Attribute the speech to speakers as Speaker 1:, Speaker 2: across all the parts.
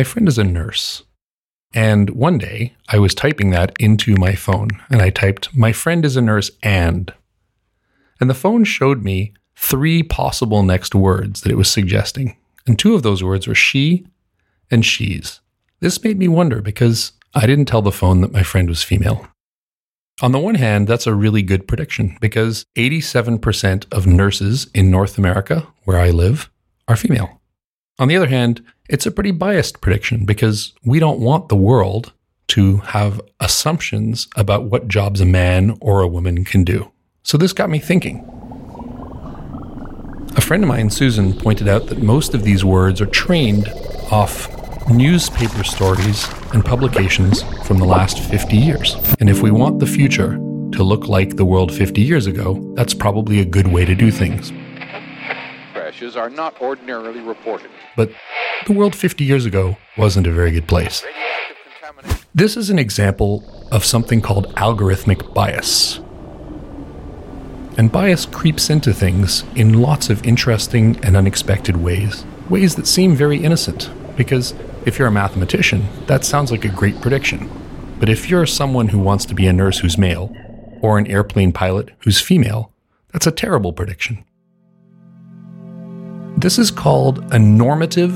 Speaker 1: my friend is a nurse. And one day I was typing that into my phone and I typed, my friend is a nurse and. And the phone showed me three possible next words that it was suggesting. And two of those words were she and she's. This made me wonder because I didn't tell the phone that my friend was female. On the one hand, that's a really good prediction because 87% of nurses in North America, where I live, are female. On the other hand, it's a pretty biased prediction because we don't want the world to have assumptions about what jobs a man or a woman can do. So this got me thinking. A friend of mine, Susan, pointed out that most of these words are trained off newspaper stories and publications from the last 50 years. And if we want the future to look like the world 50 years ago, that's probably a good way to do things.
Speaker 2: Crashes are not ordinarily reported.
Speaker 1: But the world 50 years ago wasn't a very good place. This is an example of something called algorithmic bias. And bias creeps into things in lots of interesting and unexpected ways, ways that seem very innocent, because if you're a mathematician, that sounds like a great prediction. But if you're someone who wants to be a nurse who's male, or an airplane pilot who's female, that's a terrible prediction. This is called a normative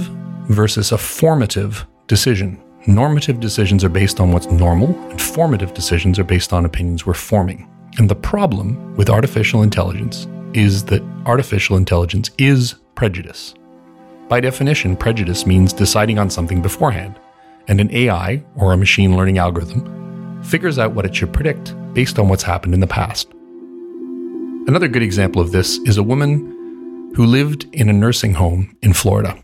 Speaker 1: versus a formative decision. Normative decisions are based on what's normal, and formative decisions are based on opinions we're forming. And the problem with artificial intelligence is that artificial intelligence is prejudice. By definition, prejudice means deciding on something beforehand, and an AI, or a machine learning algorithm, figures out what it should predict based on what's happened in the past. Another good example of this is a woman who lived in a nursing home in Florida.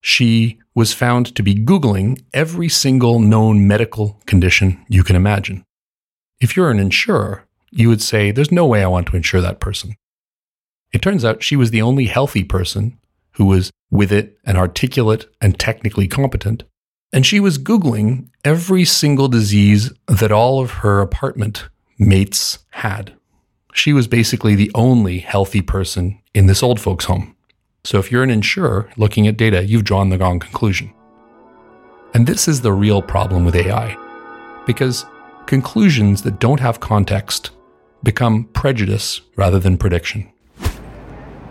Speaker 1: She was found to be Googling every single known medical condition you can imagine. If you're an insurer, you would say, There's no way I want to insure that person. It turns out she was the only healthy person who was with it and articulate and technically competent. And she was Googling every single disease that all of her apartment mates had. She was basically the only healthy person in this old folks' home. So if you're an insurer looking at data, you've drawn the wrong conclusion. And this is the real problem with AI, because conclusions that don't have context become prejudice rather than prediction.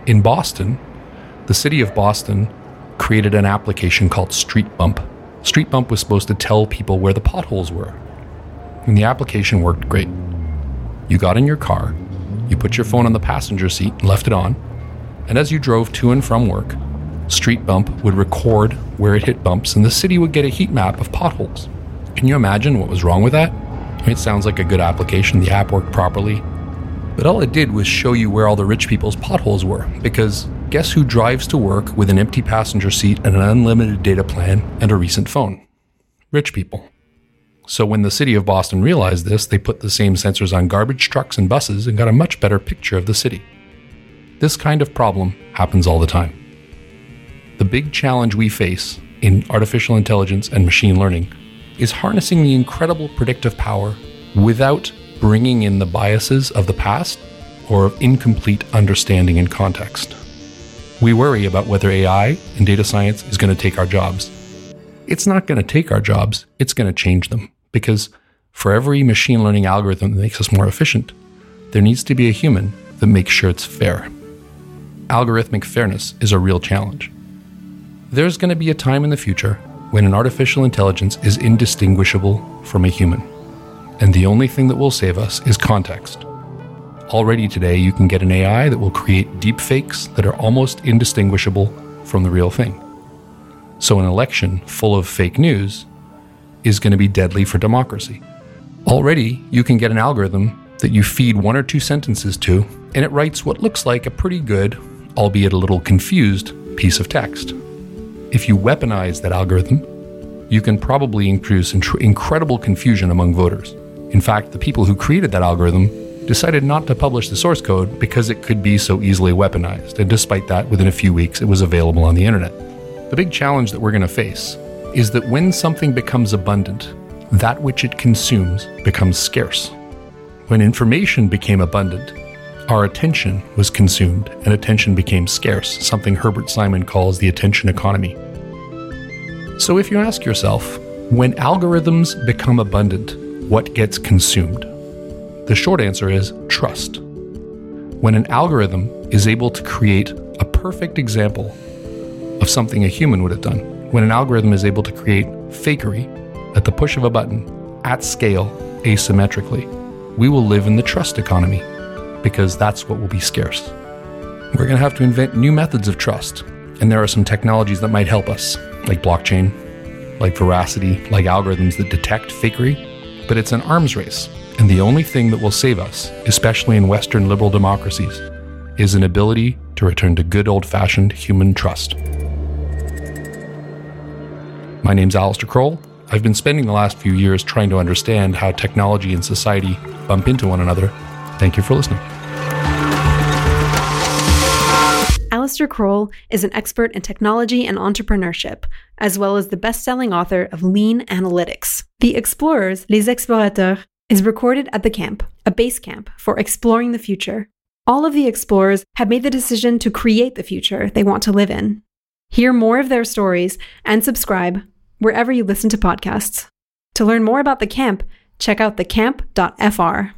Speaker 1: In Boston, the city of Boston created an application called Street Bump. Street Bump was supposed to tell people where the potholes were. And the application worked great. You got in your car, you put your phone on the passenger seat and left it on, and as you drove to and from work, Street Bump would record where it hit bumps and the city would get a heat map of potholes. Can you imagine what was wrong with that? It sounds like a good application, the app worked properly. But all it did was show you where all the rich people's potholes were, because guess who drives to work with an empty passenger seat and an unlimited data plan and a recent phone? Rich people. So when the city of Boston realized this, they put the same sensors on garbage trucks and buses and got a much better picture of the city. This kind of problem happens all the time. The big challenge we face in artificial intelligence and machine learning is harnessing the incredible predictive power without bringing in the biases of the past or of incomplete understanding and context. We worry about whether AI and data science is going to take our jobs. It's not going to take our jobs, it's going to change them. Because for every machine learning algorithm that makes us more efficient, there needs to be a human that makes sure it's fair. Algorithmic fairness is a real challenge. There's going to be a time in the future when an artificial intelligence is indistinguishable from a human. And the only thing that will save us is context. Already today, you can get an AI that will create deep fakes that are almost indistinguishable from the real thing. So, an election full of fake news is going to be deadly for democracy. Already, you can get an algorithm that you feed one or two sentences to, and it writes what looks like a pretty good, albeit a little confused, piece of text. If you weaponize that algorithm, you can probably introduce incredible confusion among voters. In fact, the people who created that algorithm decided not to publish the source code because it could be so easily weaponized, and despite that, within a few weeks it was available on the internet. The big challenge that we're going to face is that when something becomes abundant, that which it consumes becomes scarce. When information became abundant, our attention was consumed and attention became scarce, something Herbert Simon calls the attention economy. So if you ask yourself, when algorithms become abundant, what gets consumed? The short answer is trust. When an algorithm is able to create a perfect example of something a human would have done, when an algorithm is able to create fakery at the push of a button at scale asymmetrically, we will live in the trust economy because that's what will be scarce. We're going to have to invent new methods of trust, and there are some technologies that might help us, like blockchain, like veracity, like algorithms that detect fakery but it's an arms race. And the only thing that will save us, especially in Western liberal democracies, is an ability to return to good old fashioned human trust. My name's Alistair Croll. I've been spending the last few years trying to understand how technology and society bump into one another. Thank you for listening.
Speaker 3: Alistair Croll is an expert in technology and entrepreneurship, as well as the best selling author of Lean Analytics. The Explorers, Les Explorateurs, is recorded at the camp, a base camp for exploring the future. All of the explorers have made the decision to create the future they want to live in. Hear more of their stories and subscribe wherever you listen to podcasts. To learn more about the camp, check out thecamp.fr.